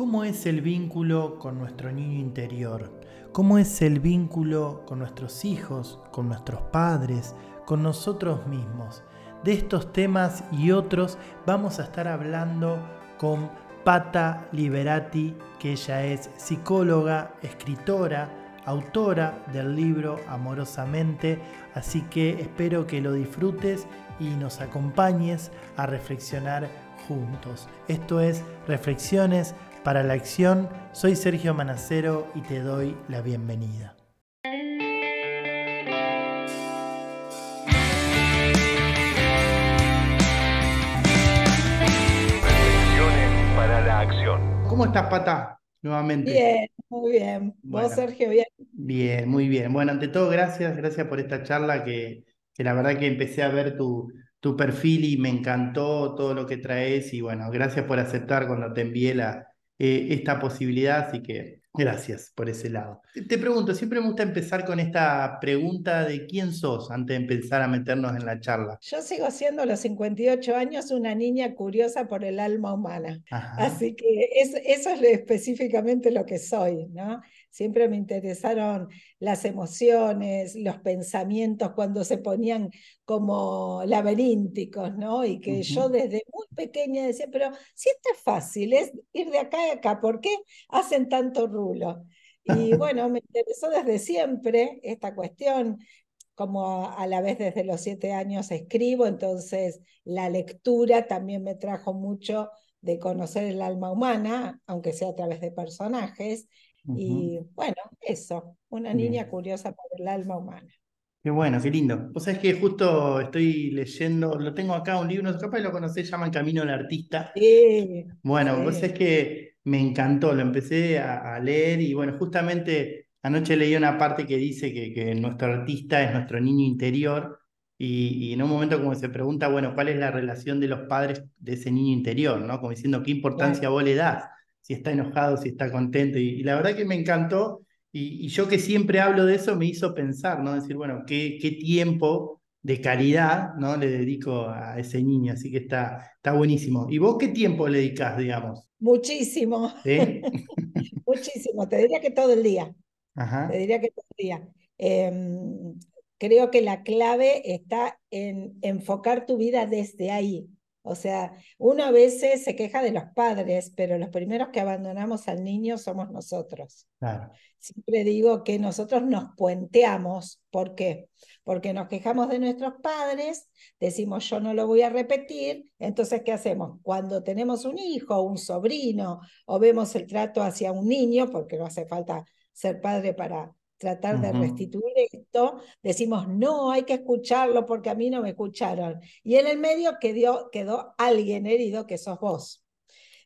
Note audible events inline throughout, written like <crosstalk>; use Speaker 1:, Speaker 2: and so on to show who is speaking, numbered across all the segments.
Speaker 1: ¿Cómo es el vínculo con nuestro niño interior? ¿Cómo es el vínculo con nuestros hijos, con nuestros padres, con nosotros mismos? De estos temas y otros vamos a estar hablando con Pata Liberati, que ella es psicóloga, escritora, autora del libro Amorosamente, así que espero que lo disfrutes y nos acompañes a reflexionar juntos. Esto es Reflexiones para la Acción. Soy Sergio Manacero y te doy la bienvenida.
Speaker 2: Reflexiones para la Acción.
Speaker 1: ¿Cómo estás, Pata? Nuevamente.
Speaker 3: Bien, muy bien.
Speaker 1: Bueno.
Speaker 3: ¿Vos, Sergio, bien?
Speaker 1: Bien, muy bien. Bueno, ante todo, gracias, gracias por esta charla que, que la verdad que empecé a ver tu, tu perfil y me encantó todo lo que traes y bueno, gracias por aceptar cuando te envié la, eh, esta posibilidad, así que gracias por ese lado. Te, te pregunto, siempre me gusta empezar con esta pregunta de quién sos antes de empezar a meternos en la charla.
Speaker 3: Yo sigo siendo a los 58 años una niña curiosa por el alma humana.
Speaker 1: Ajá.
Speaker 3: Así que es- eso es específicamente lo que soy, ¿no? Siempre me interesaron las emociones, los pensamientos cuando se ponían como laberínticos, ¿no? Y que yo desde muy pequeña decía, pero si esto es fácil, es ir de acá a acá, ¿por qué hacen tanto rulo? Y <laughs> bueno, me interesó desde siempre esta cuestión como a, a la vez desde los siete años escribo, entonces la lectura también me trajo mucho de conocer el alma humana, aunque sea a través de personajes. Y bueno, eso, una
Speaker 1: Bien.
Speaker 3: niña curiosa por el alma humana.
Speaker 1: Qué bueno, qué lindo. Vos sabés que justo estoy leyendo, lo tengo acá, un libro, capaz lo conocés, se llama El Camino del Artista.
Speaker 3: Sí,
Speaker 1: Bueno, vos
Speaker 3: sí.
Speaker 1: sabés que me encantó, lo empecé a, a leer y bueno, justamente anoche leí una parte que dice que, que nuestro artista es nuestro niño interior y, y en un momento como se pregunta, bueno, ¿cuál es la relación de los padres de ese niño interior? ¿no? Como diciendo, ¿qué importancia
Speaker 3: Claro.
Speaker 1: vos le das? Si está enojado, si está contento. Y, y la verdad que me encantó y, y yo que siempre hablo de eso me hizo pensar, ¿no? Decir, bueno, ¿qué, qué tiempo de calidad, ¿no? le dedico a ese niño? Así que está, está buenísimo. ¿Y vos qué tiempo le dedicás, digamos?
Speaker 3: Muchísimo,
Speaker 1: ¿Sí? <laughs>
Speaker 3: muchísimo. Te diría que todo el día. Te diría que todo el día. Em, creo que la clave está en enfocar tu vida desde ahí. O sea, uno a veces se queja de los padres, pero los primeros que abandonamos al niño somos nosotros.
Speaker 1: Claro.
Speaker 3: Siempre digo que nosotros nos puenteamos. ¿Por qué? Porque nos quejamos de nuestros padres, decimos yo no lo voy a repetir, entonces ¿qué hacemos? Cuando tenemos un hijo, un sobrino, o vemos el trato hacia un niño, porque no hace falta ser padre para tratar de restituir esto, decimos no, hay que escucharlo porque a mí no me escucharon. Y en el medio quedó, quedó alguien herido que sos vos.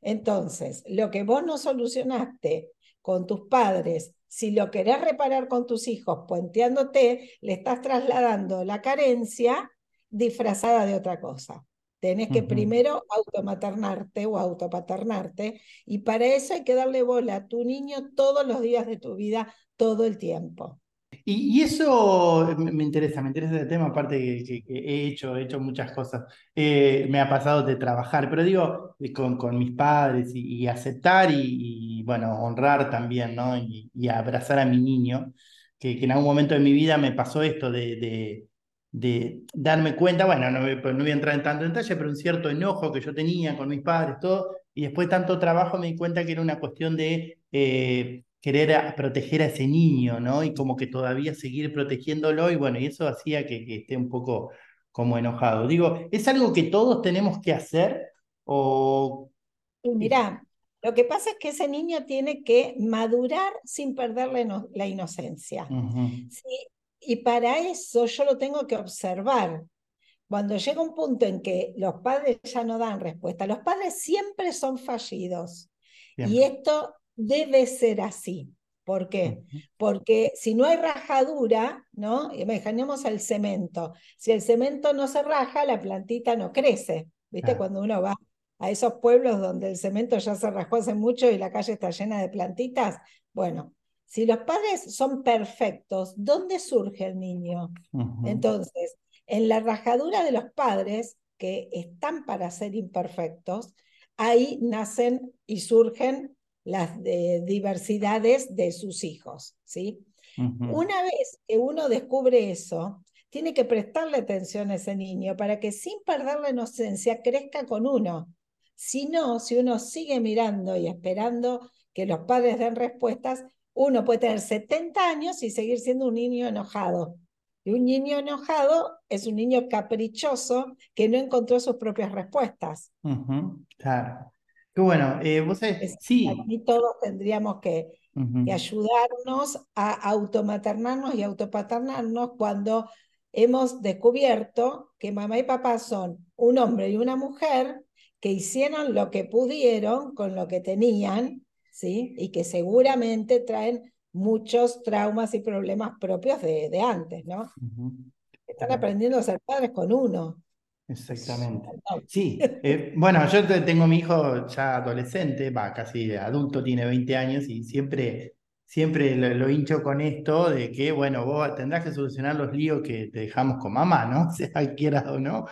Speaker 3: Entonces, lo que vos no solucionaste con tus padres, si lo querés reparar con tus hijos, puenteándote, le estás trasladando la carencia disfrazada de otra cosa. Tenés que primero automaternarte o autopaternarte, y para eso hay que darle bola a tu niño todos los días de tu vida, todo el tiempo.
Speaker 1: Y, y eso me interesa, me interesa el tema, aparte que, que- que he hecho, he hecho muchas cosas. Eh, me ha pasado de trabajar, pero digo, eh, con, con mis padres y, y aceptar y, y, bueno, honrar también, ¿no? Y, y abrazar a mi niño, que, que en algún momento de mi vida me pasó esto de, de, de darme cuenta, bueno, no, voy- no voy a entrar en tanto detalle, pero un cierto enojo que yo tenía con mis padres, todo, y después de tanto trabajo me di cuenta que era una cuestión de... eh, querer a- proteger a ese niño, ¿no? Y como que todavía seguir protegiéndolo y bueno, y eso hacía que, que esté un poco como enojado. Digo, ¿es algo que todos tenemos que hacer o...
Speaker 3: Mirá, lo que pasa es que ese niño tiene que madurar sin perder la, ino- la inocencia. ¿sí? Y para eso yo lo tengo que observar. Cuando llega un punto en que los padres ya no dan respuesta, los padres siempre son fallidos. Y esto debe ser así. ¿Por qué? Porque si no hay rajadura, ¿no? Imaginemos el cemento. Si el cemento no se raja, la plantita no crece. ¿Viste? Cuando uno va a esos pueblos donde el cemento ya se rajó hace mucho y la calle está llena de plantitas. Bueno, si los padres son perfectos, ¿dónde surge el niño? Entonces, en la rajadura de los padres, que están para ser imperfectos, ahí nacen y surgen las eh, diversidades de sus hijos, ¿sí? Una vez que uno descubre eso, tiene que prestarle atención a ese niño para que sin perder la inocencia crezca con uno. Si no, si uno sigue mirando y esperando que los padres den respuestas, uno puede tener 70 años y seguir siendo un niño enojado. Y un niño enojado es un niño caprichoso que no encontró sus propias respuestas.
Speaker 1: Claro. Qué bueno, eh, vos sabés, sí.
Speaker 3: Aquí todos tendríamos que, que ayudarnos a automaternarnos y autopaternarnos cuando hemos descubierto que mamá y papá son un hombre y una mujer que hicieron lo que pudieron con lo que tenían, ¿sí? Y que seguramente traen muchos traumas y problemas propios de, de antes, ¿no? Están aprendiendo a ser padres con uno.
Speaker 1: Exactamente. Sí, eh, bueno, yo tengo mi hijo ya adolescente, va, casi adulto, tiene 20 años y siempre, siempre lo, hincho con esto de que, bueno, vos tendrás que solucionar los líos que te dejamos con mamá, ¿no? <laughs> Sea quieras o no.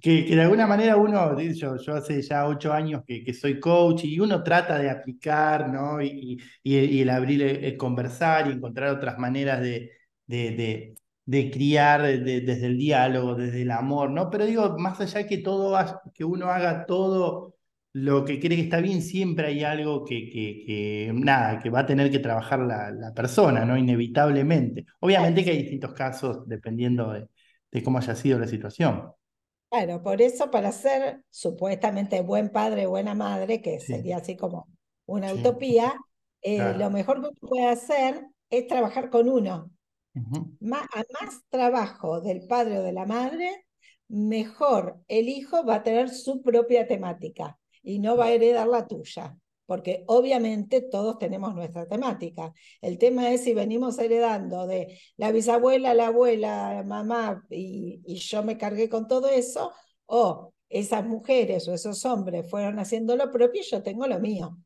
Speaker 1: Que, que de alguna manera uno, yo, yo hace ya ocho años que, que soy coach y uno trata de aplicar, ¿no? Y, y, el abrir, el, conversar y encontrar otras maneras de, de de criar desde el diálogo, desde el amor, ¿no? Pero digo, más allá que todo, que uno haga todo lo que cree que está bien, siempre hay algo que, que, nada, que va a tener que trabajar la, la, persona, ¿no? Inevitablemente. Obviamente que hay distintos casos dependiendo de, de cómo haya sido la situación.
Speaker 3: Claro, por eso para ser supuestamente buen padre, buena madre, que sería así como una utopía, eh, lo mejor que uno puede hacer es trabajar con uno, más, a más trabajo del padre o de la madre, mejor el hijo va a tener su propia temática y no va a heredar la tuya, porque obviamente todos tenemos nuestra temática. El tema es si venimos heredando de la bisabuela, la abuela, la mamá y, y yo me cargué con todo eso, o esas mujeres o esos hombres fueron haciendo lo propio y yo tengo lo mío.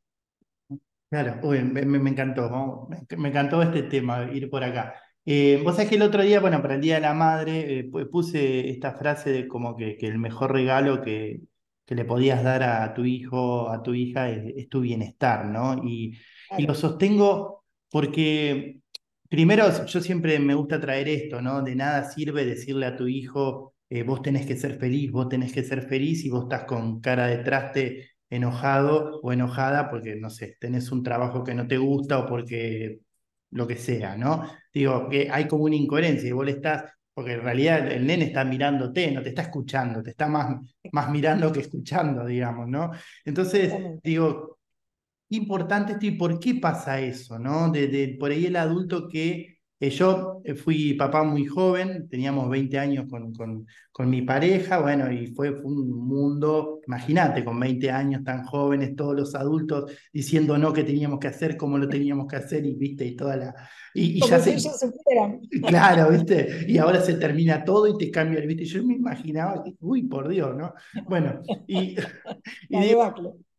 Speaker 1: Claro, me, encantó, me, encantó este tema, ir por acá. Eh, vos sabés que el otro día, bueno, para el Día de la Madre, eh, puse esta frase de como que el mejor regalo que, que, le podías dar a tu hijo, a tu hija, es, tu bienestar, ¿no? Y, y, lo sostengo porque, primero, yo siempre me gusta traer esto, ¿no? De nada sirve decirle a tu hijo, eh, vos tenés que ser feliz, vos tenés que ser feliz y vos estás con cara de traste enojado o enojada porque, no sé, tenés un trabajo que no te gusta o porque lo que sea, ¿no? Digo, que hay como una incoherencia y vos le estás, porque en realidad el nene está mirándote, no te está escuchando, te está más, más mirando que escuchando, digamos, ¿no? Entonces, digo, importante esto y por qué pasa eso, ¿no? De, por ahí el adulto que eh, yo eh, fui papá muy joven, teníamos 20 años con, con, con mi pareja, bueno, y fue, un mundo, imagínate, con 20 años tan jóvenes, todos los adultos diciendo no qué teníamos que hacer, cómo lo teníamos que hacer, y viste, y toda la... Y,
Speaker 3: ya se, <laughs>
Speaker 1: Claro, viste, y ahora se termina todo y te cambia el, viste, yo me imaginaba, uy, por Dios, ¿no? Bueno, y, <laughs> y digo,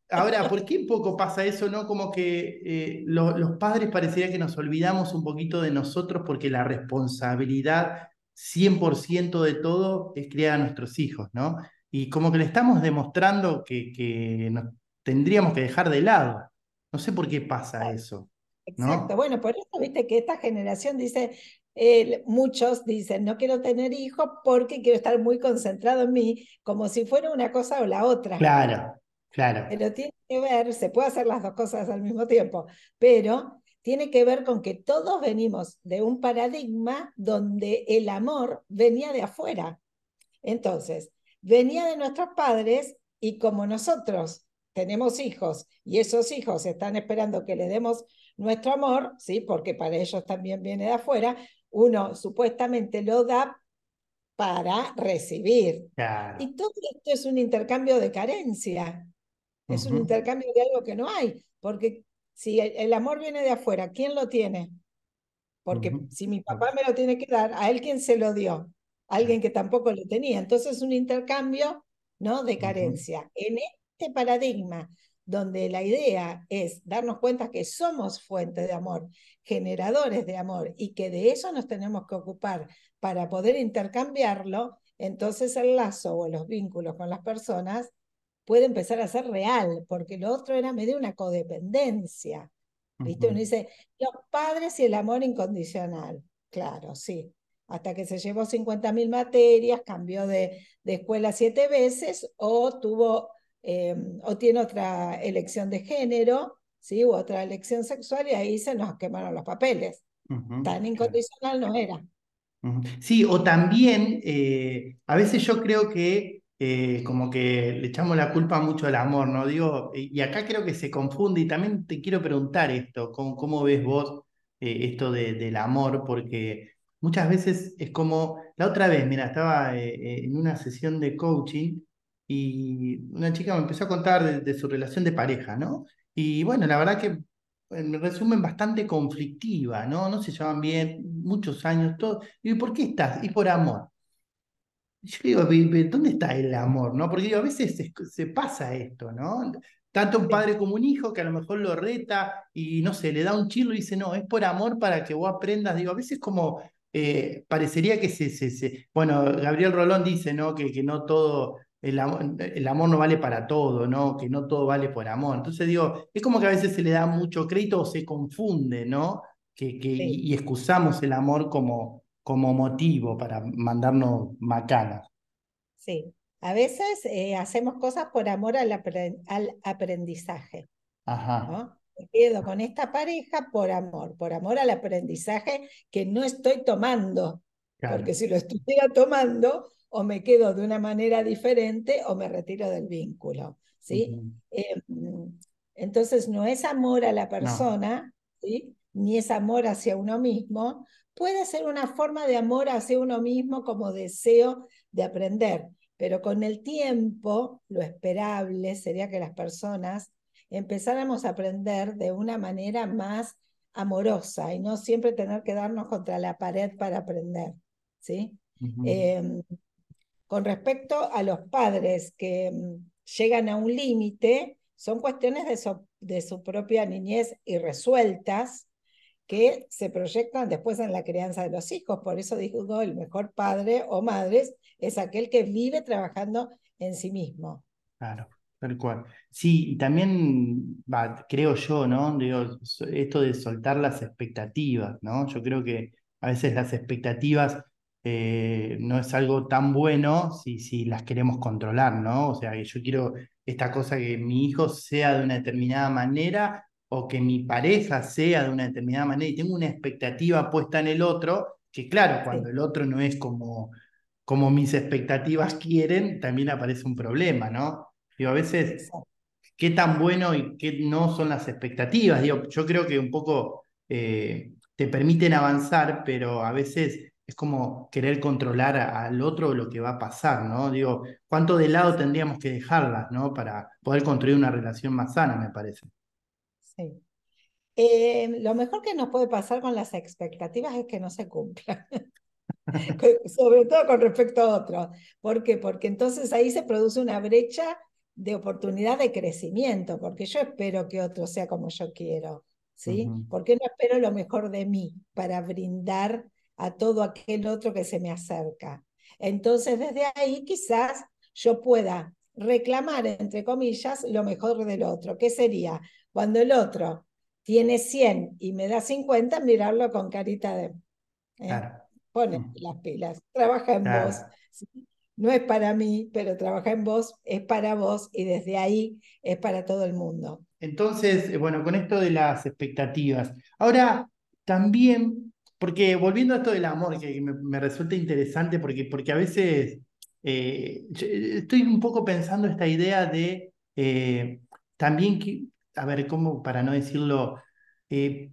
Speaker 1: Ahora, ¿por qué un poco pasa eso, no? Como que eh, los padres parecería que nos olvidamos un poquito de nosotros porque la responsabilidad 100% de todo es criar a nuestros hijos, ¿no? Y como que le estamos demostrando que, que nos tendríamos que dejar de lado. No sé por qué pasa eso.
Speaker 3: Exacto, bueno, por eso viste que esta generación dice, eh, muchos dicen, no quiero tener hijos porque quiero estar muy concentrado en mí, como si fuera una cosa o la otra.
Speaker 1: Claro, Claro.
Speaker 3: Pero tiene que ver, se puede hacer las dos cosas al mismo tiempo, pero tiene que ver con que todos venimos de un paradigma donde el amor venía de afuera. Entonces, venía de nuestros padres y como nosotros tenemos hijos y esos hijos están esperando que le demos nuestro amor, ¿sí? porque para ellos también viene de afuera, uno supuestamente lo da para recibir. Y todo esto es un intercambio de carencia. Es un intercambio de algo que no hay, porque si el, amor viene de afuera, ¿quién lo tiene? Porque si mi papá me lo tiene que dar, ¿a él quién se lo dio? Alguien que tampoco lo tenía. Entonces es un intercambio ¿no? de carencia. En este paradigma, donde la idea es darnos cuenta que somos fuente de amor, generadores de amor, y que de eso nos tenemos que ocupar para poder intercambiarlo, entonces el lazo o los vínculos con las personas puede empezar a ser real, porque lo otro era medio una codependencia. ¿Viste? Uno dice, los padres y el amor incondicional. Claro, sí. Hasta que se llevó 50.000 materias, cambió de, de, escuela siete veces o tuvo em, o tiene otra elección de género, ¿sí? u otra elección sexual y ahí se nos quemaron los papeles. Tan incondicional no era.
Speaker 1: Sí, o también, eh, a veces yo creo que eh, como que le echamos la culpa mucho al amor, ¿no? Digo, y acá creo que se confunde y también te quiero preguntar esto, ¿cómo, cómo ves vos eh, esto del amor? Porque muchas veces es como, la otra vez, mira, estaba en una sesión de coaching y una chica me empezó a contar de, de su relación de pareja, ¿no? Y bueno, la verdad que en resumen, bastante conflictiva, ¿no? No se llevan bien, muchos años, todo. Y ¿por qué estás? Y por amor. Yo digo, ¿dónde está el amor? ¿no? Porque digo, a veces se, pasa esto, ¿no? Tanto un padre como un hijo que a lo mejor lo reta y no sé, le da un chilo y dice, no, es por amor para que vos aprendas. Digo, a veces como eh, parecería que se, se, Bueno, Gabriel Rolón dice, ¿no? Que, que no todo el amor, no vale para todo, ¿no? Que no todo vale por amor. Entonces digo, es como que a veces se le da mucho crédito o se confunde, ¿no? Que, que y, excusamos el amor como, como motivo para mandarnos macanas.
Speaker 3: Sí, a veces eh, hacemos cosas por amor al, al aprendizaje. Ajá. ¿no? Me quedo con esta pareja por amor, por amor al aprendizaje que no estoy tomando. Porque si lo estuviera tomando, o me quedo de una manera diferente o me retiro del vínculo. ¿sí? Em, entonces no es amor a la persona, ¿sí? ni es amor hacia uno mismo, puede ser una forma de amor hacia uno mismo como deseo de aprender, pero con el tiempo lo esperable sería que las personas empezáramos a aprender de una manera más amorosa y no siempre tener que darnos contra la pared para aprender. ¿sí? Con respecto a los padres que mm, llegan a un límite, son cuestiones de su, propia niñez irresueltas que se proyectan después en la crianza de los hijos. Por eso digo, el mejor padre o madre es aquel que vive trabajando en sí mismo.
Speaker 1: Claro, tal cual. Sí, y también creo yo, ¿no? Digo, esto de soltar las expectativas, ¿no? Yo creo que a veces las expectativas eh, no es algo tan bueno si, si las queremos controlar, ¿no? O sea, que yo quiero esta cosa que mi hijo sea de una determinada manera o que mi pareja sea de una determinada manera y tengo una expectativa puesta en el otro, que claro, cuando el otro no es como, como mis expectativas quieren, también aparece un problema, ¿no? Digo, a veces, ¿qué tan bueno y qué no son las expectativas? Digo, yo creo que un poco eh, te permiten avanzar, pero a veces es como querer controlar al otro lo que va a pasar, ¿no? Digo, ¿cuánto de lado tendríamos que dejarlas, ¿no? Para poder construir una relación más sana, me parece.
Speaker 3: Sí. Eh, lo mejor que nos puede pasar con las expectativas es que no se cumplan. <laughs> Sobre todo con respecto a otros. ¿Por qué? Porque entonces ahí se produce una brecha de oportunidad de crecimiento, porque yo espero que otro sea como yo quiero, ¿sí? ¿Por qué no espero lo mejor de mí para brindar a todo aquel otro que se me acerca. Entonces, desde ahí quizás yo pueda reclamar, entre comillas, lo mejor del otro. ¿Qué sería? Cuando el otro tiene 100 y me da 50, mirarlo con carita de... ¿eh? Pone mm. las pilas, trabaja en vos. No es para mí, pero trabaja en vos, es para vos y desde ahí es para todo el mundo.
Speaker 1: Entonces, eh, bueno, con esto de las expectativas. Ahora, también porque volviendo a esto del amor, que me, resulta interesante, porque, porque a veces eh, estoy un poco pensando esta idea de eh, también, que, a ver, ¿cómo para no decirlo? Eh,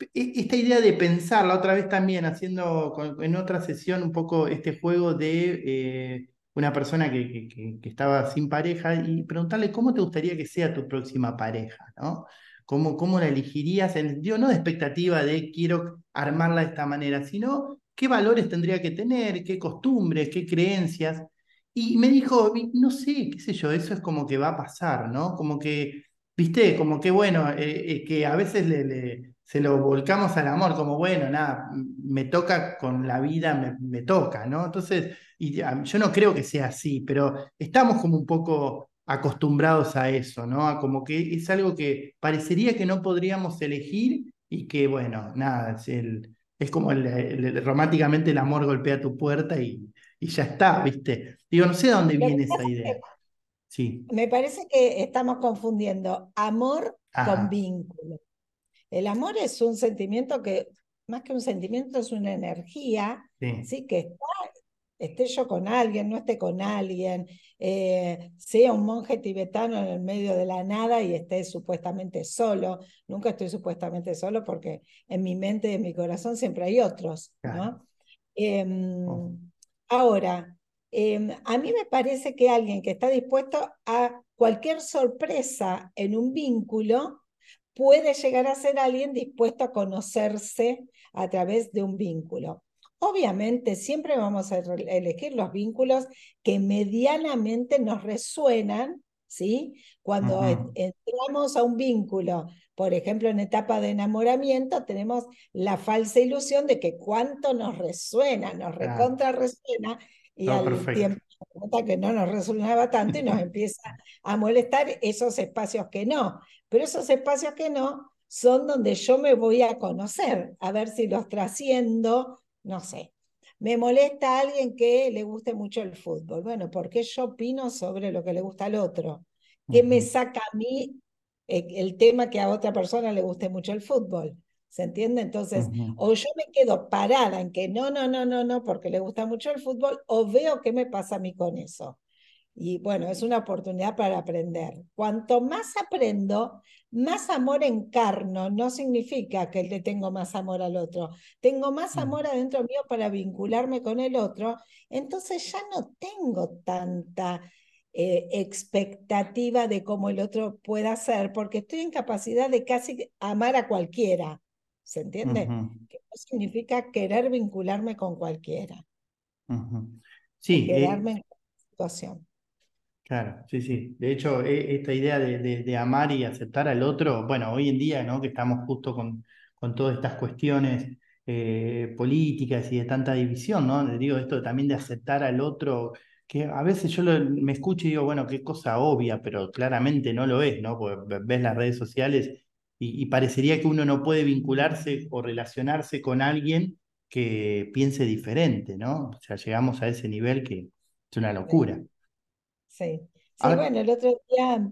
Speaker 1: e, esta idea de pensar, la otra vez también haciendo en otra sesión un poco este juego de una persona que, estaba sin pareja y preguntarle cómo te gustaría que sea tu próxima pareja, ¿no? ¿Cómo, cómo la elegirías? En sentido no de expectativa de quiero armarla de esta manera, sino qué valores tendría que tener, qué costumbres, qué creencias. Y me dijo, no sé, qué sé yo, eso es como que va a pasar, ¿no? Como que, viste, como que bueno, eh, eh, que a veces le, se lo volcamos al amor, como bueno, nada, me toca con la vida, me, me toca, ¿no? Entonces, y, yo no creo que sea así, pero estamos como un poco acostumbrados a eso, ¿no? A como que es algo que parecería que no podríamos elegir y que, bueno, nada, es, el, es como el, románticamente el amor golpea tu puerta y, y ya está, ¿viste? Digo, no sé de dónde viene esa idea. Sí.
Speaker 3: Me parece que estamos confundiendo amor con vínculo. El amor es un sentimiento que, más que un sentimiento, es una energía, sí, que está esté yo con alguien, no esté con alguien, eh, sea un monje tibetano en el medio de la nada y esté supuestamente solo. Nunca estoy supuestamente solo porque en mi mente y en mi corazón siempre hay otros. ¿no? Em, oh. Ahora, em, a mí me parece que alguien que está dispuesto a cualquier sorpresa en un vínculo puede llegar a ser alguien dispuesto a conocerse a través de un vínculo. Obviamente, siempre vamos a elegir los vínculos que medianamente nos resuenan, ¿sí? Cuando entramos a un vínculo, por ejemplo, en etapa de enamoramiento, tenemos la falsa ilusión de que cuánto nos resuena, nos recontra resuena, y al tiempo que no nos resonaba tanto y nos empieza a molestar esos espacios que no. Pero esos espacios que no son donde yo me voy a conocer, a ver si los trasciendo, no sé. Me molesta a alguien que le guste mucho el fútbol. Bueno, ¿por qué yo opino sobre lo que le gusta al otro? ¿Qué me saca a mí eh, el tema que a otra persona le guste mucho el fútbol? ¿Se entiende? Entonces, o yo me quedo parada en que no, no, no, no, no, porque le gusta mucho el fútbol, o veo qué me pasa a mí con eso. Y bueno, es una oportunidad para aprender. Cuanto más aprendo, más amor encarno. No significa que le tengo más amor al otro. Tengo más mm. amor adentro mío para vincularme con el otro. Entonces ya no tengo tanta eh, expectativa de cómo el otro pueda ser, porque estoy en capacidad de casi amar a cualquiera. ¿Se entiende? Que no significa querer vincularme con cualquiera.
Speaker 1: Sí.
Speaker 3: Eh, quedarme en la situación.
Speaker 1: Claro, sí, sí. De hecho, e, esta idea de, amar y aceptar al otro, bueno, hoy en día, ¿no? Que estamos justo con, con todas estas cuestiones eh, políticas y de tanta división, ¿no? Digo esto también de aceptar al otro, que a veces yo me escucho y digo, bueno, qué cosa obvia, pero claramente no lo es, ¿no? Porque ves las redes sociales y, y parecería que uno no puede vincularse o relacionarse con alguien que piense diferente, ¿no? O sea, llegamos a ese nivel que es una locura.
Speaker 3: Sí. Sí, bueno, el otro día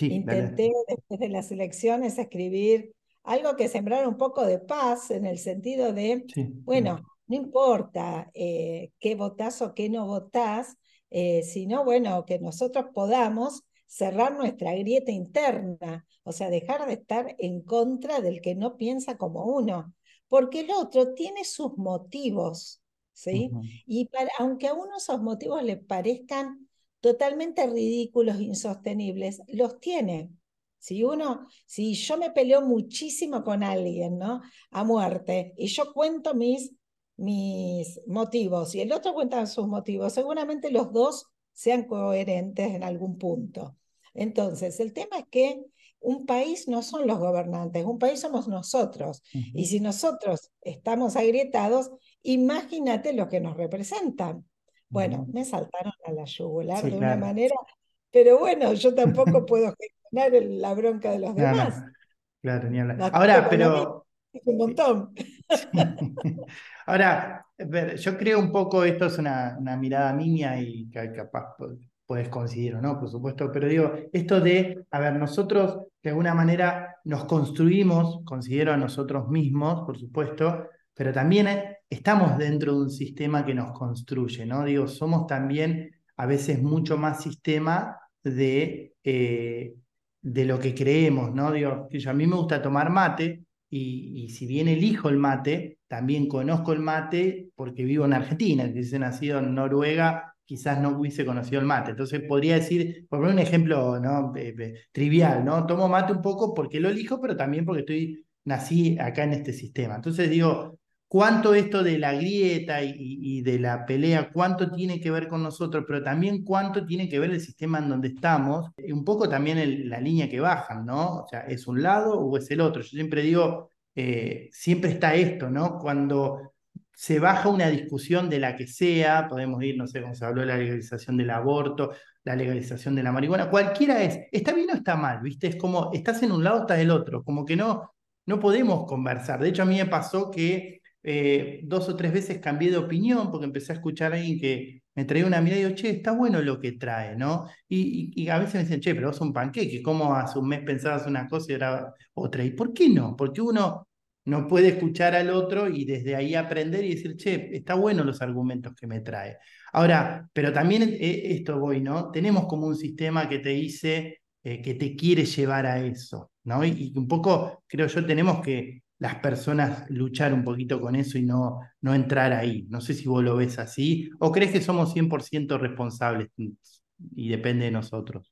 Speaker 3: intenté después de las elecciones escribir algo que sembrara un poco de paz en el sentido de, bueno, no importa eh, qué votás o qué no votás, eh, sino, bueno, que nosotros podamos cerrar nuestra grieta interna, o sea, dejar de estar en contra del que no piensa como uno, porque el otro tiene sus motivos, ¿sí? Y para, aunque a uno esos motivos le parezcan totalmente ridículos, insostenibles, los tiene. Si uno, si yo me peleo muchísimo con alguien, ¿no? A muerte, y yo cuento mis, mis motivos y el otro cuenta sus motivos, seguramente los dos sean coherentes en algún punto. Entonces, el tema es que un país no son los gobernantes, un país somos nosotros. Y si nosotros estamos agrietados, imagínate los que nos representan. Bueno, me saltaron a la yugular de una manera, pero bueno, yo tampoco puedo gestionar la bronca de los demás.
Speaker 1: Claro, ni Ahora, pero.
Speaker 3: un montón. <laughs>
Speaker 1: Ahora, yo creo un poco, esto es una, mirada mía y capaz puedes coincidir o no, por supuesto, pero digo, esto de, a ver, nosotros de alguna manera nos construimos, considero a nosotros mismos, por supuesto, pero también eh, estamos dentro de un sistema que nos construye, ¿no? Digo, somos también a veces mucho más sistema de, eh, de lo que creemos, ¿no? Digo, a mí me gusta tomar mate y, si bien elijo el mate, también conozco el mate porque vivo en Argentina, si hubiese nacido en Noruega, quizás no hubiese conocido el mate. Entonces podría decir, por poner un ejemplo ¿no? trivial, ¿no? Tomo mate un poco porque lo elijo, pero también porque estoy, nací acá en este sistema. Entonces digo, cuánto esto de la grieta y, de la pelea, cuánto tiene que ver con nosotros, pero también cuánto tiene que ver el sistema en donde estamos, y un poco también la línea que bajan, ¿no? O sea, ¿es un lado o es el otro? Yo siempre digo, eh, siempre está esto, ¿no? Cuando se baja una discusión de la que sea, podemos ir, no sé, cómo se habló de la legalización del aborto, la legalización de la marihuana, cualquiera es, está bien o está mal, ¿viste? Es como, estás en un lado, estás del otro, como que no, no podemos conversar. De hecho, a mí me pasó que eh, dos o tres veces cambié de opinión porque empecé a escuchar a alguien que me traía una mirada y digo, che, está bueno lo que trae, ¿no? Y, a veces me dicen, che, pero vos un panqueque, ¿cómo hace un mes pensabas una cosa y ahora otra? ¿Y por qué no? Porque uno no puede escuchar al otro y desde ahí aprender y decir, che, está bueno los argumentos que me trae. Ahora, pero también eh, esto voy, ¿no? Tenemos como un sistema que te dice eh, que te quiere llevar a eso, ¿no? Y, un poco, creo yo, tenemos que las personas luchar un poquito con eso y no, no entrar ahí. No sé si vos lo ves así o crees que somos 100% responsables y depende de nosotros.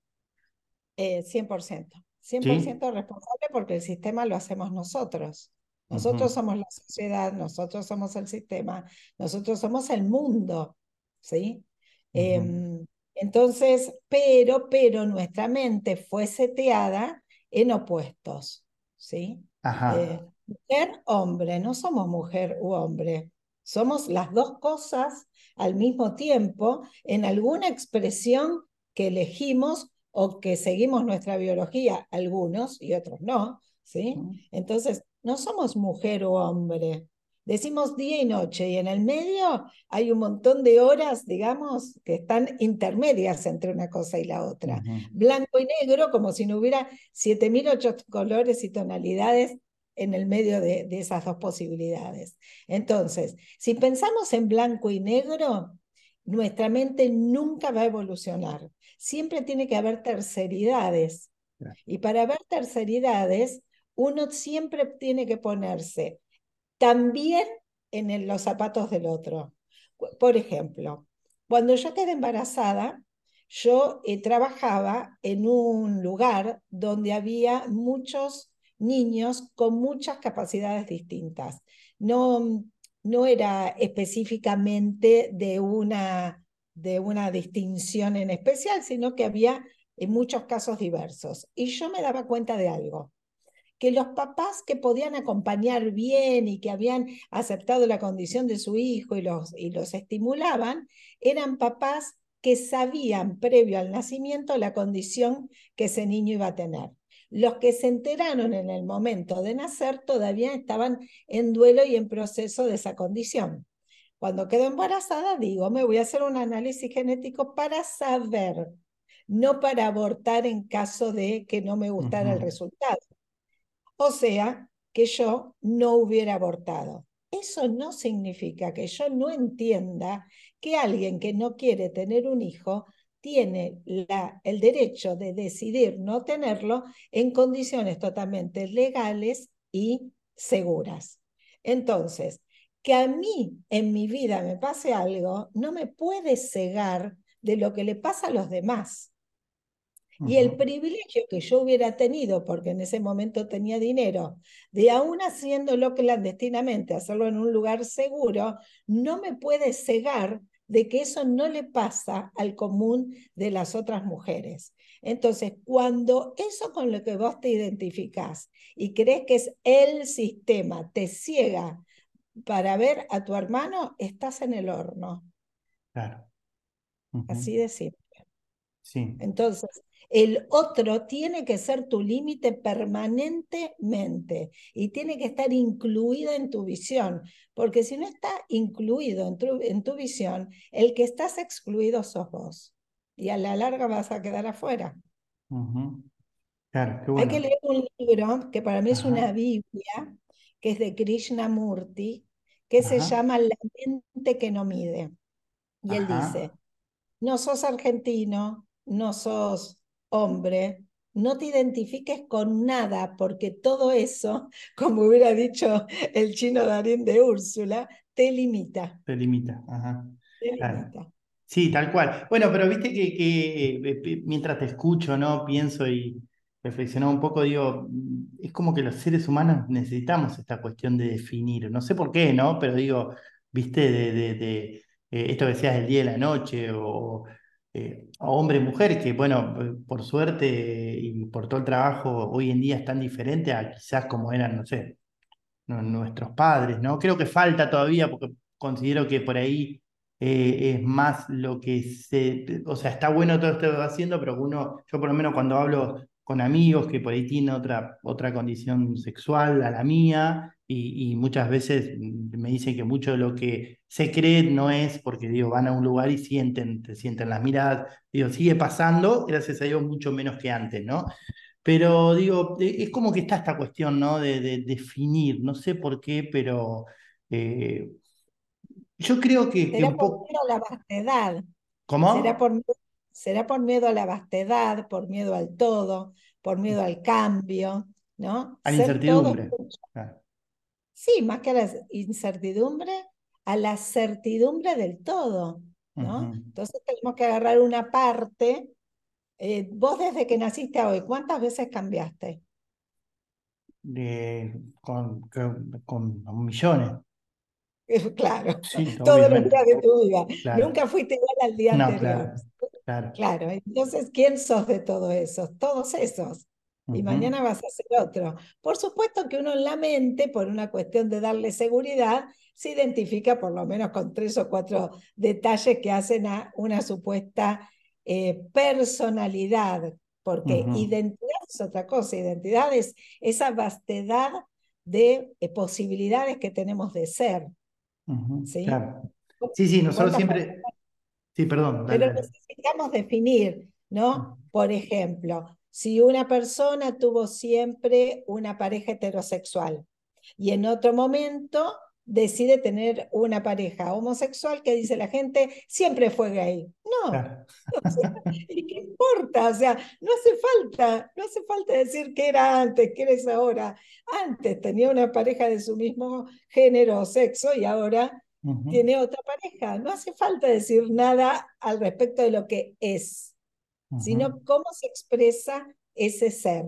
Speaker 3: 100%. Eh, 100% responsable porque el sistema lo hacemos nosotros. Nosotros somos la sociedad, nosotros somos el sistema, nosotros somos el mundo, ¿sí? Em, entonces, pero, pero nuestra mente fue seteada en opuestos, ¿sí? Eh, mujer, hombre, no somos mujer u hombre, somos las dos cosas al mismo tiempo en alguna expresión que elegimos o que seguimos nuestra biología, algunos y otros no, ¿sí? Entonces, no somos mujer o hombre. Decimos día y noche y en el medio hay un montón de horas, digamos, que están intermedias entre una cosa y la otra. Blanco y negro, como si no hubiera 7.008 colores y tonalidades en el medio de, de esas dos posibilidades. Entonces, si pensamos en blanco y negro, nuestra mente nunca va a evolucionar. Siempre tiene que haber terceridades. Y para haber terceridades, uno siempre tiene que ponerse también en los zapatos del otro. Por ejemplo, cuando yo quedé embarazada, yo eh, trabajaba en un lugar donde había muchos niños con muchas capacidades distintas. No, no era específicamente de una, de una distinción en especial, sino que había en muchos casos diversos. Y yo me daba cuenta de algo que los papás que podían acompañar bien y que habían aceptado la condición de su hijo y los, y los estimulaban, eran papás que sabían previo al nacimiento la condición que ese niño iba a tener. Los que se enteraron en el momento de nacer todavía estaban en duelo y en proceso de esa condición. Cuando quedo embarazada, digo, me voy a hacer un análisis genético para saber, no para abortar en caso de que no me gustara el resultado. O sea, que yo no hubiera abortado. Eso no significa que yo no entienda que alguien que no quiere tener un hijo tiene la, el derecho de decidir no tenerlo en condiciones totalmente legales y seguras. Entonces, que a mí en mi vida me pase algo no me puede cegar de lo que le pasa a los demás. Y el privilegio que yo hubiera tenido, porque en ese momento tenía dinero, de aún haciéndolo clandestinamente, hacerlo en un lugar seguro, no me puede cegar de que eso no le pasa al común de las otras mujeres. Entonces, cuando eso con lo que vos te identificás y crees que es el sistema, te ciega para ver a tu hermano, estás en el horno.
Speaker 1: Claro.
Speaker 3: Así de simple.
Speaker 1: Sí.
Speaker 3: Entonces, el otro tiene que ser tu límite permanentemente y tiene que estar incluido en tu visión, porque si no está incluido en tu, en tu visión, el que estás excluido sos vos y a la larga vas a quedar afuera. Hay que leer un libro que para mí es una Biblia, que es de Krishnamurti, que se llama La mente que no mide. Y él dice, no sos argentino, no sos hombre, no te identifiques con nada, porque todo eso, <laughs> como hubiera dicho el chino Darín de Úrsula, te limita.
Speaker 1: Te limita, ajá. Te limita. Sí, tal cual. Bueno, pero viste que, que, mientras te escucho, ¿no? Pienso y reflexionaba un poco, digo, es como que los seres humanos necesitamos esta cuestión de definir. No sé por qué, ¿no? Pero digo, viste, de, de, de eh, esto que decías del día y la noche, o, eh, hombre mujer, que bueno, por suerte y por todo el trabajo hoy en día es tan diferente a quizás como eran, no sé, nuestros padres, ¿no? Creo que falta todavía, porque considero que por ahí eh, es más lo que se, o sea, está bueno todo esto que haciendo, pero uno, yo por lo menos cuando hablo con amigos que por ahí tienen otra, otra condición sexual a la mía, y, muchas veces me dicen que mucho de lo que se cree no es porque digo, van a un lugar y sienten, te sienten las miradas, digo, sigue pasando, gracias a Dios mucho menos que antes, ¿no? Pero digo, e, es como que está esta cuestión, ¿no? De, definir, no sé por qué, pero eh, yo creo que...
Speaker 3: Será por miedo a la vastedad.
Speaker 1: ¿Cómo?
Speaker 3: Será por, será por miedo a la vastedad, por miedo al todo, por miedo al cambio, ¿no?
Speaker 1: A la incertidumbre.
Speaker 3: Sí, más que a la incertidumbre, a la certidumbre del todo, ¿no? Entonces tenemos que agarrar una parte. Eh, vos desde que naciste a hoy, ¿cuántas veces cambiaste?
Speaker 1: con, con, millones.
Speaker 3: Claro, todos los días de tu vida. Nunca fuiste igual al día anterior.
Speaker 1: Claro, claro.
Speaker 3: claro, entonces, ¿quién sos de todos esos? Todos esos y mañana vas a hacer otro. Por supuesto que uno en la mente, por una cuestión de darle seguridad, se identifica por lo menos con tres o cuatro detalles que hacen a una supuesta eh, personalidad, porque identidad es otra cosa, identidad es esa vastedad de eh, posibilidades que tenemos de ser.
Speaker 1: ¿sí? sí, sí, nosotros siempre... Sí, perdón.
Speaker 3: Pero necesitamos definir, ¿no? Por ejemplo, si una persona tuvo siempre una pareja heterosexual y en otro momento decide tener una pareja homosexual que dice la gente siempre fue gay. No, <laughs> ¿y qué importa? O sea, no hace falta, no hace falta decir que era antes, que eres ahora. Antes tenía una pareja de su mismo género o sexo y ahora tiene otra pareja. No hace falta decir nada al respecto de lo que es sino cómo se expresa ese ser.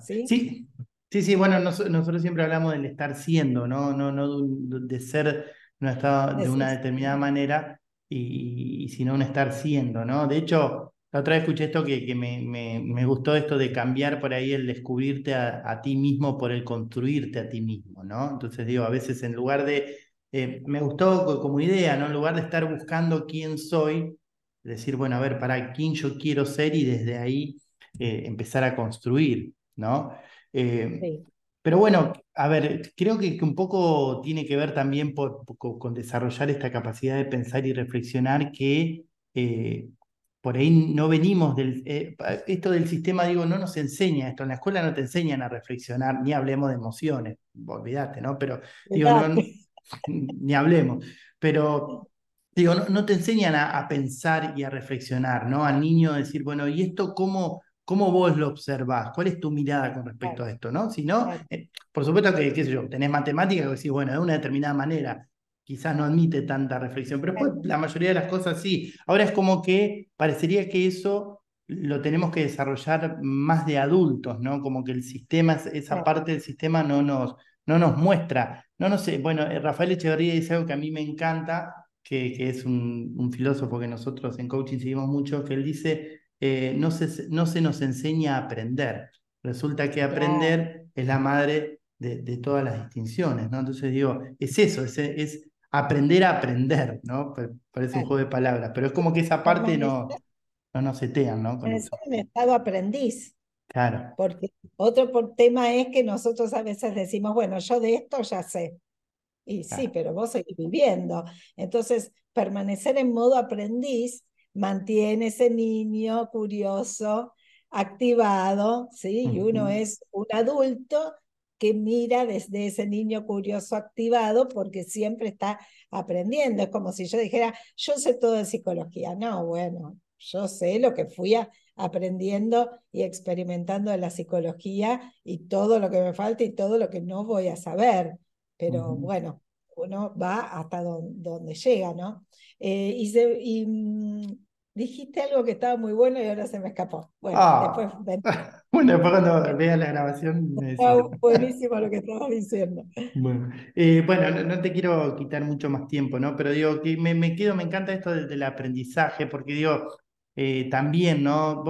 Speaker 1: ¿Sí? ¿Sí? Sí, bueno, nosotros siempre hablamos del estar siendo, no, no, no de ser de una determinada manera, y, sino un estar siendo, ¿no? De hecho, la otra vez escuché esto que, que me, me, gustó esto de cambiar por ahí el descubrirte a, ti mismo por el construirte a ti mismo, ¿no? Entonces digo, a veces en lugar de, eh, me gustó como idea, ¿no? En lugar de estar buscando quién soy, decir, bueno, a ver, para quién yo quiero ser y desde ahí eh, empezar a construir, ¿no? Eh, pero bueno, a ver, creo que, un poco tiene que ver también con desarrollar esta capacidad de pensar y reflexionar que eh, por ahí no venimos del... esto del sistema, digo, no nos enseña esto, en la escuela no te enseñan a reflexionar, ni hablemos de emociones, olvídate, ¿no? Pero digo, <laughs> ni hablemos, pero Digo, no, te enseñan a, pensar y a reflexionar, ¿no? Al niño decir, bueno, ¿y esto cómo, cómo vos lo observás? ¿Cuál es tu mirada con respecto a esto, no? Si no, eh, por supuesto que, qué sé yo, tenés matemáticas que decís, bueno, de una determinada manera, quizás no admite tanta reflexión, pero después la mayoría de las cosas sí. Ahora es como que parecería que eso lo tenemos que desarrollar más de adultos, ¿no? Como que el sistema, esa parte del sistema no nos, no nos muestra. No, no sé, bueno, eh, Rafael Echeverría dice algo que a mí me encanta, que, es un, filósofo que nosotros en coaching seguimos mucho, que él dice, eh, no, se, no se nos enseña a aprender. Resulta que aprender es la madre de, todas las distinciones, ¿no? Entonces digo, es eso, es, es aprender a aprender, ¿no? Parece un juego de palabras, pero es como que esa parte no, no nos setean, ¿no?
Speaker 3: Con eso. un estado aprendiz.
Speaker 1: Claro.
Speaker 3: Porque otro tema es que nosotros a veces decimos, bueno, yo de esto ya sé. Y sí, pero vos seguís viviendo. Entonces, permanecer en modo aprendiz mantiene ese niño curioso, activado, ¿sí? Y uno es un adulto que mira desde ese niño curioso activado porque siempre está aprendiendo. Es como si yo dijera, yo sé todo de psicología. No, bueno, yo sé lo que fui aprendiendo y experimentando de la psicología y todo lo que me falta y todo lo que no voy a saber pero bueno, uno va hasta donde, llega, ¿no? Eh, y, mm, dijiste algo que estaba muy bueno y ahora se me escapó. Bueno,
Speaker 1: ah. después... <laughs> bueno, después cuando vea la grabación...
Speaker 3: buenísimo lo que estabas diciendo.
Speaker 1: Bueno, eh, bueno no, te quiero quitar mucho más tiempo, ¿no? Pero digo, que me, me quedo, me encanta esto del, aprendizaje, porque digo, eh, también, ¿no?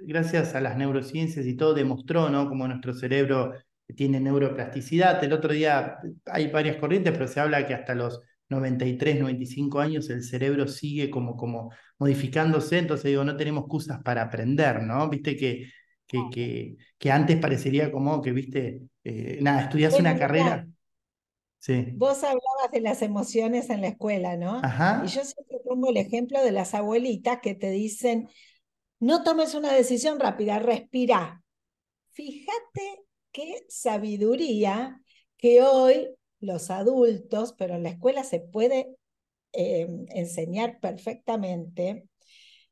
Speaker 1: gracias a las neurociencias y todo demostró, ¿no? Como nuestro cerebro tiene neuroplasticidad. El otro día hay varias corrientes, pero se habla que hasta los 93, 95 años, el cerebro sigue como, como modificándose, entonces digo, no tenemos excusas para aprender, ¿no? Viste que, que, que, que antes parecería como que, viste, eh, nada, estudias una carrera. Sí.
Speaker 3: Vos hablabas de las emociones en la escuela, ¿no? Y
Speaker 1: Ajá.
Speaker 3: yo siempre pongo el ejemplo de las abuelitas que te dicen, no tomes una decisión rápida, respira. Fíjate qué sabiduría que hoy los adultos, pero en la escuela se puede eh, enseñar perfectamente.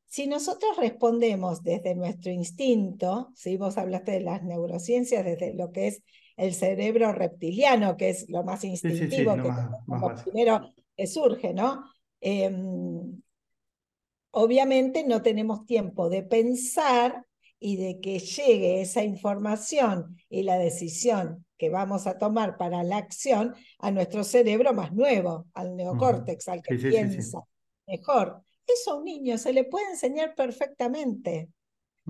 Speaker 3: Si nosotros respondemos desde nuestro instinto, si vos hablaste de las neurociencias, desde lo que es el cerebro reptiliano, que es lo más
Speaker 1: Sí, sí, sí,
Speaker 3: instintivo,
Speaker 1: no
Speaker 3: que
Speaker 1: más,
Speaker 3: lo primero que surge, ¿no? Em, obviamente no tenemos tiempo de pensar y de que llegue esa información y la decisión que vamos a tomar para la acción a nuestro cerebro más nuevo, al neocórtex, al que
Speaker 1: Sí, sí, sí, sí.
Speaker 3: piensa mejor. Eso a un niño se le puede enseñar perfectamente.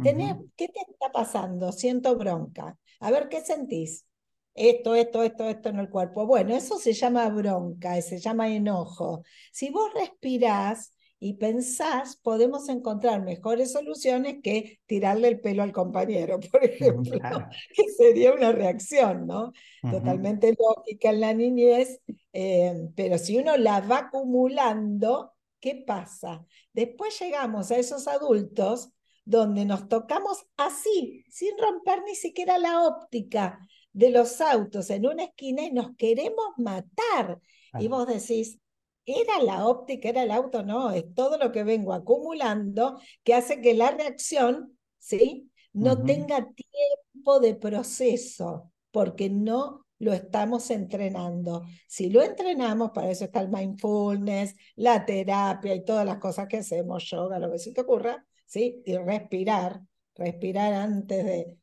Speaker 3: Tenés,
Speaker 1: Ujú.
Speaker 3: ¿Qué te está pasando? Siento bronca. A ver, ¿qué sentís? Esto, esto, esto, esto en el cuerpo. Bueno, eso se llama bronca, se llama enojo. Si vos respirás y pensás, podemos encontrar mejores soluciones que tirarle el pelo al compañero, <laughs> por
Speaker 1: Ujú,
Speaker 3: ejemplo,
Speaker 1: Claro.
Speaker 3: que sería una reacción, ¿no? Totalmente lógica en la niñez, eh, pero si uno la va acumulando, ¿qué pasa? Después llegamos a esos adultos donde nos tocamos así, sin romper ni siquiera la óptica de los autos en una esquina y nos queremos matar. Y vos decís, ¿era la óptica, era el auto? No, es todo lo que vengo acumulando que hace que la reacción, ¿sí? No tenga tiempo de proceso, porque no lo estamos entrenando. Si lo entrenamos, para eso está el mindfulness, la terapia y todas las cosas que hacemos, yoga, lo que se te ocurra, ¿sí? Y respirar, respirar antes de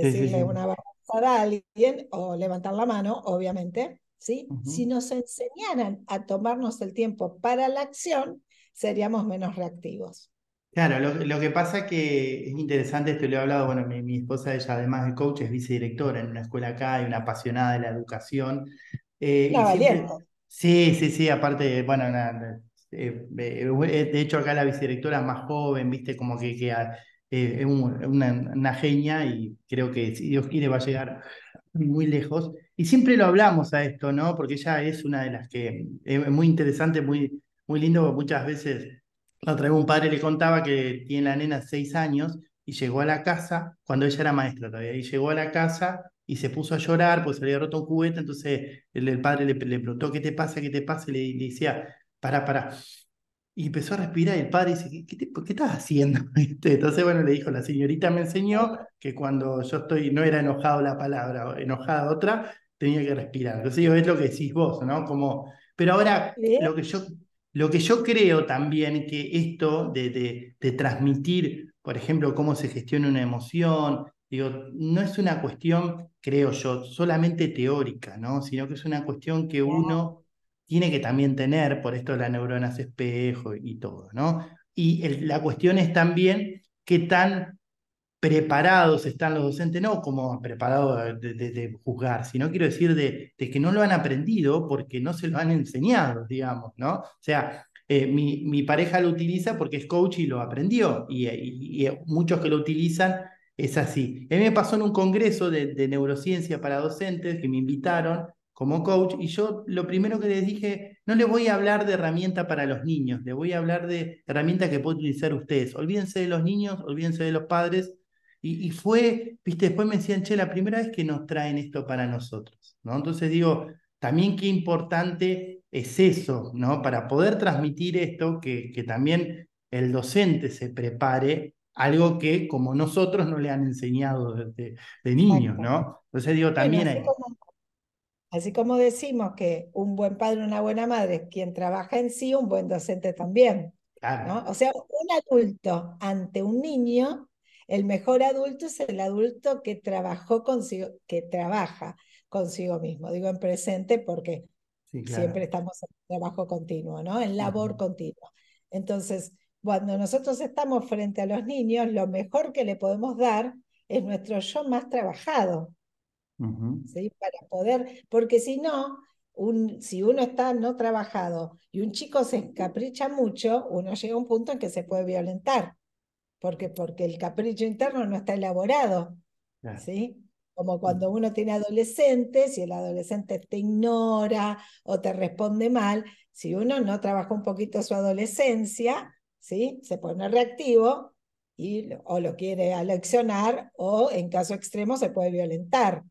Speaker 1: Sí, sí,
Speaker 3: decirle
Speaker 1: sí.
Speaker 3: una barbaridad a alguien o levantar la mano, obviamente, ¿sí? Si nos enseñaran a tomarnos el tiempo para la acción, seríamos menos reactivos.
Speaker 1: Claro, lo, lo que pasa es que es interesante, esto lo he hablado, bueno, mi, mi esposa, ella además de coach, es vicedirectora en una escuela acá y una apasionada de la educación. eh, siempre,
Speaker 3: valiente.
Speaker 1: sí, sí, sí, aparte, bueno, na- eh, eh, de hecho acá la vicedirectora es más joven, viste, como que, que ah, eh, es un- una, una genia y creo que si Dios quiere va a llegar muy lejos. Y siempre lo hablamos a esto, ¿no? Porque ella es una de las que es muy interesante, muy, muy lindo, muchas veces. La otra vez un padre le contaba que tiene la nena seis años y llegó a la casa, cuando ella era maestra todavía, y llegó a la casa y se puso a llorar porque se le había roto un juguete, entonces el, el padre le, le preguntó, ¿qué te pasa? ¿Qué te pasa? Y le, le decía, para, para. Y empezó a respirar y el padre dice, ¿qué, qué, te- qué estás haciendo? <laughs> ¿Viste? Entonces, bueno, le dijo, la señorita me enseñó que cuando yo estoy, no era enojado la palabra, enojada otra, tenía que respirar. Entonces, digo, es lo que decís vos, ¿no? Como, pero ahora, lo que yo, lo que yo creo también que esto de, de, de transmitir, por ejemplo, cómo se gestiona una emoción, digo, no es una cuestión, creo yo, solamente teórica, ¿no? Sino que es una cuestión que uno tiene que también tener, por esto las neuronas espejo y todo, ¿no? Y la cuestión es también qué tan preparados están los docentes, no como preparados de, de- de juzgar, sino quiero decir de, que no lo han aprendido porque no se lo han enseñado, digamos, ¿no? O sea, eh, mi, pareja lo utiliza porque es coach y lo aprendió, y muchos que lo utilizan es así. A mí me pasó en un congreso de, de neurociencia para docentes que me invitaron como coach y yo lo primero que les dije, no les voy a hablar de herramienta para los niños, les voy a hablar de herramienta que pueden utilizar ustedes. Olvídense de los niños, olvídense de los padres. Y, y fue, viste, después me decían, che, la primera vez que nos traen esto para nosotros, ¿no? Entonces digo, también qué importante es eso, ¿no? Para poder transmitir esto, que, que también el docente se prepare algo que como nosotros no le han enseñado desde de niños. ¿no? Entonces digo, también hay,
Speaker 3: como, así como decimos que un buen padre, una buena madre es quien trabaja en sí, un buen docente también,
Speaker 1: claro,
Speaker 3: ¿no? O sea, un adulto ante un niño, el mejor adulto es el adulto que trabajó consigo, que trabaja consigo mismo. Digo en presente porque
Speaker 1: sí,
Speaker 3: siempre estamos en trabajo continuo, ¿no? En labor continua. Entonces, cuando nosotros estamos frente a los niños, lo mejor que le podemos dar es nuestro yo más trabajado. ¿Sí? Para poder, porque si no, un, si uno está no trabajado y un chico se encapricha mucho, uno llega a un punto en que se puede violentar, porque, porque el capricho interno no está elaborado. ¿sí? Como cuando uno tiene adolescentes y el adolescente te ignora o te responde mal, si uno no trabaja un poquito su adolescencia, ¿sí? Se pone reactivo y, o lo quiere aleccionar o en caso extremo se puede violentar.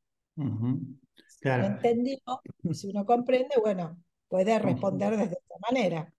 Speaker 3: Si uno
Speaker 1: Claro.
Speaker 3: entendió, <laughs> si uno comprende, bueno, puede responder desde otra manera,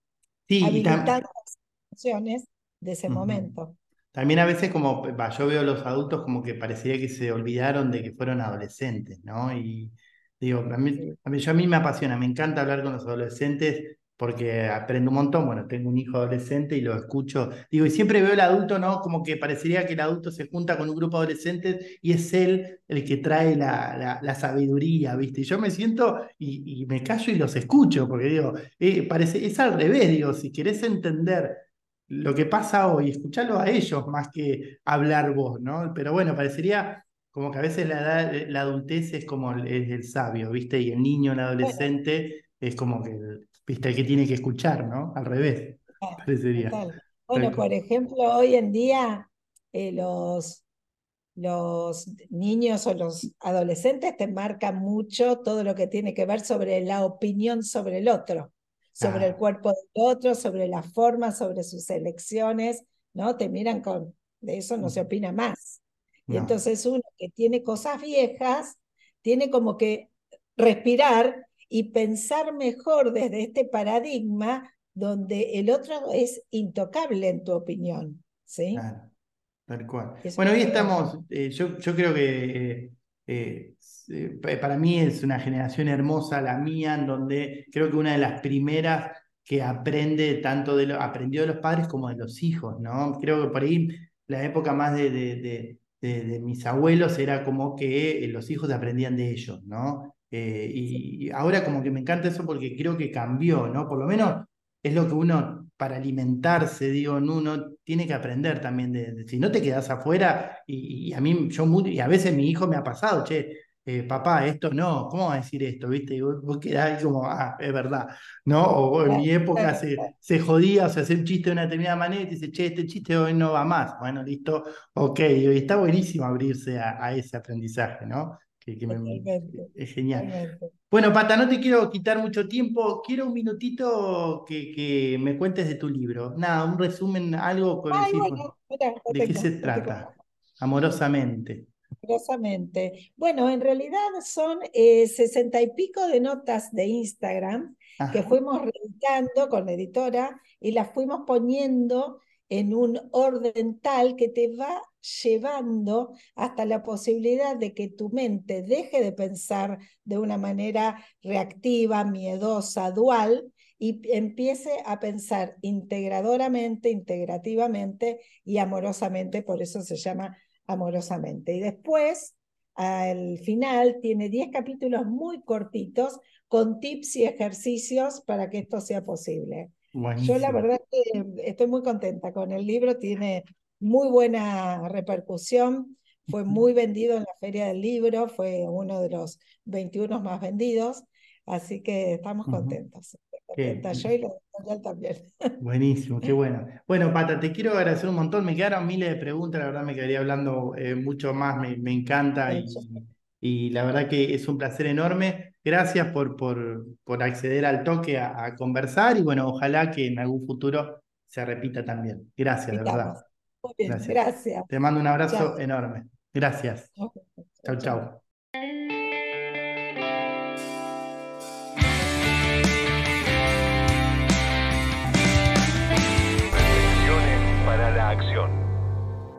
Speaker 1: Sí,
Speaker 3: habilitando las emociones de ese momento.
Speaker 1: También a veces como, va, yo veo a los adultos como que parecería que se olvidaron de que fueron adolescentes, ¿no? Y digo, a mí, a mí, yo a mí me apasiona, me encanta hablar con los adolescentes porque aprendo un montón, bueno, tengo un hijo adolescente y lo escucho, digo, y siempre veo al adulto, ¿no? Como que parecería que el adulto se junta con un grupo de adolescentes y es él el que trae la, la, la sabiduría, ¿viste? Y yo me siento y, y me callo y los escucho, porque digo, eh, parece, es al revés, digo, si querés entender lo que pasa hoy, escucharlo a ellos más que hablar vos, ¿no? Pero bueno, parecería como que a veces la, edad- la adultez es como el, el sabio, ¿viste? Y el niño, el adolescente, es como que, el- ¿viste? El que tiene que escuchar, ¿no? Al revés,
Speaker 3: Ah,
Speaker 1: parecería.
Speaker 3: Total. Bueno, por ejemplo, hoy en día eh, los, los niños o los adolescentes te marcan mucho todo lo que tiene que ver sobre la opinión sobre el otro, sobre el cuerpo del otro, sobre la forma, sobre sus elecciones, ¿no? Te miran con, de eso no se opina más. Y entonces uno que tiene cosas viejas, tiene como que respirar y pensar mejor desde este paradigma donde el otro es intocable en tu opinión, ¿sí?
Speaker 1: Claro, tal cual. Bueno, hoy estamos, eh, yo, yo creo que eh, eh, pa- para mí es una generación hermosa la mía, en donde creo que una de las primeras que aprende tanto de lo, aprendió de los padres como de los hijos, ¿no? Creo que por ahí la época más de, de, de- de- mis abuelos era como que los hijos aprendían de ellos, ¿no? Eh, y, ahora como que me encanta eso porque creo que cambió, ¿no? Por lo menos es lo que uno, para alimentarse, digo, no, uno tiene que aprender también de, de- si no te quedas afuera, y, y a mí, yo, y a veces mi hijo me ha pasado, che, eh, papá, esto no, ¿cómo va a decir esto? ¿Viste? Y vos, vos quedás ahí como, ah, es verdad, ¿no? O, en mi época se, se jodía, o se hacía un chiste de una determinada manera y te dice, che, este chiste hoy no va más. Bueno, listo, ok, y está buenísimo abrirse a, a ese aprendizaje, ¿no? Que, que me-
Speaker 3: Totalmente,
Speaker 1: es genial.
Speaker 3: totalmente.
Speaker 1: Bueno, Pata, no te quiero quitar mucho tiempo. Quiero un minutito que, que me cuentes de tu libro. Nada, un resumen, algo que
Speaker 3: Ay,
Speaker 1: ¿de qué se trata? Amorosamente.
Speaker 3: Curiosamente. Bueno, en realidad son eh, sesenta y pico de notas de Instagram que fuimos reeditando con la editora y las fuimos poniendo en un orden tal que te va llevando hasta la posibilidad de que tu mente deje de pensar de una manera reactiva, miedosa, dual y empiece a pensar integradoramente, integrativamente y amorosamente, por eso se llama amorosamente. Y después, al final, tiene 10 capítulos muy cortitos con tips y ejercicios para que esto sea posible. Yo la verdad es que estoy muy contenta con el libro, tiene muy buena repercusión, fue muy vendido en la Feria del Libro, fue uno de los 21 más vendidos, así que estamos contentos.
Speaker 1: Qué
Speaker 3: contenta yo y la también.
Speaker 1: buenísimo, qué <laughs> bueno. Bueno, Pata, te quiero agradecer un montón. Me quedaron miles de preguntas, la verdad me quedaría hablando eh, mucho más, me, me encanta y, y la verdad que es un placer enorme. Gracias por, por, por acceder al toque a, a conversar y bueno, ojalá que en algún futuro se repita también. Gracias, de verdad.
Speaker 3: invitamos. Muy bien,
Speaker 1: Gracias.
Speaker 3: gracias.
Speaker 1: Te mando un abrazo enorme. Gracias.
Speaker 3: Chao,
Speaker 1: Chau,
Speaker 3: chao.
Speaker 2: para la acción.